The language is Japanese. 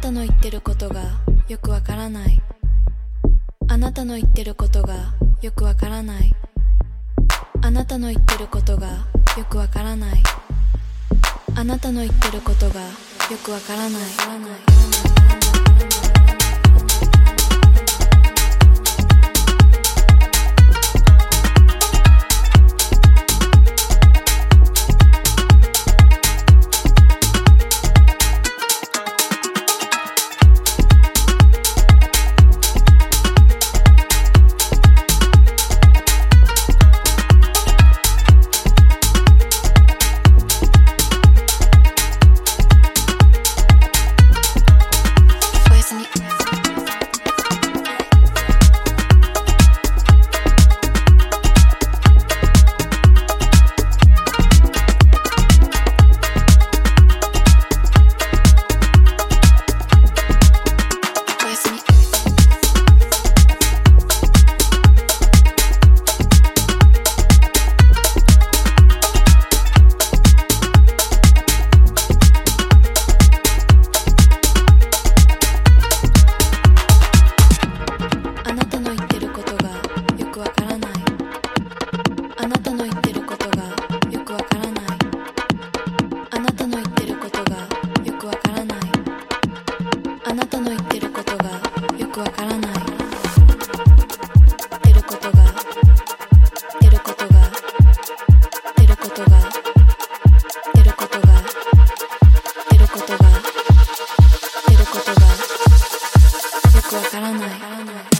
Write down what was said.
たの言ってることがよくわからない。あなたの言ってることがよくわからない。あなたの言ってることがよくわからない。あなたの言ってることがよくわからない。あなたの言ってることがよくわからない。出ることが出ることが出ることが出ることが出ることが出ることがよくわからない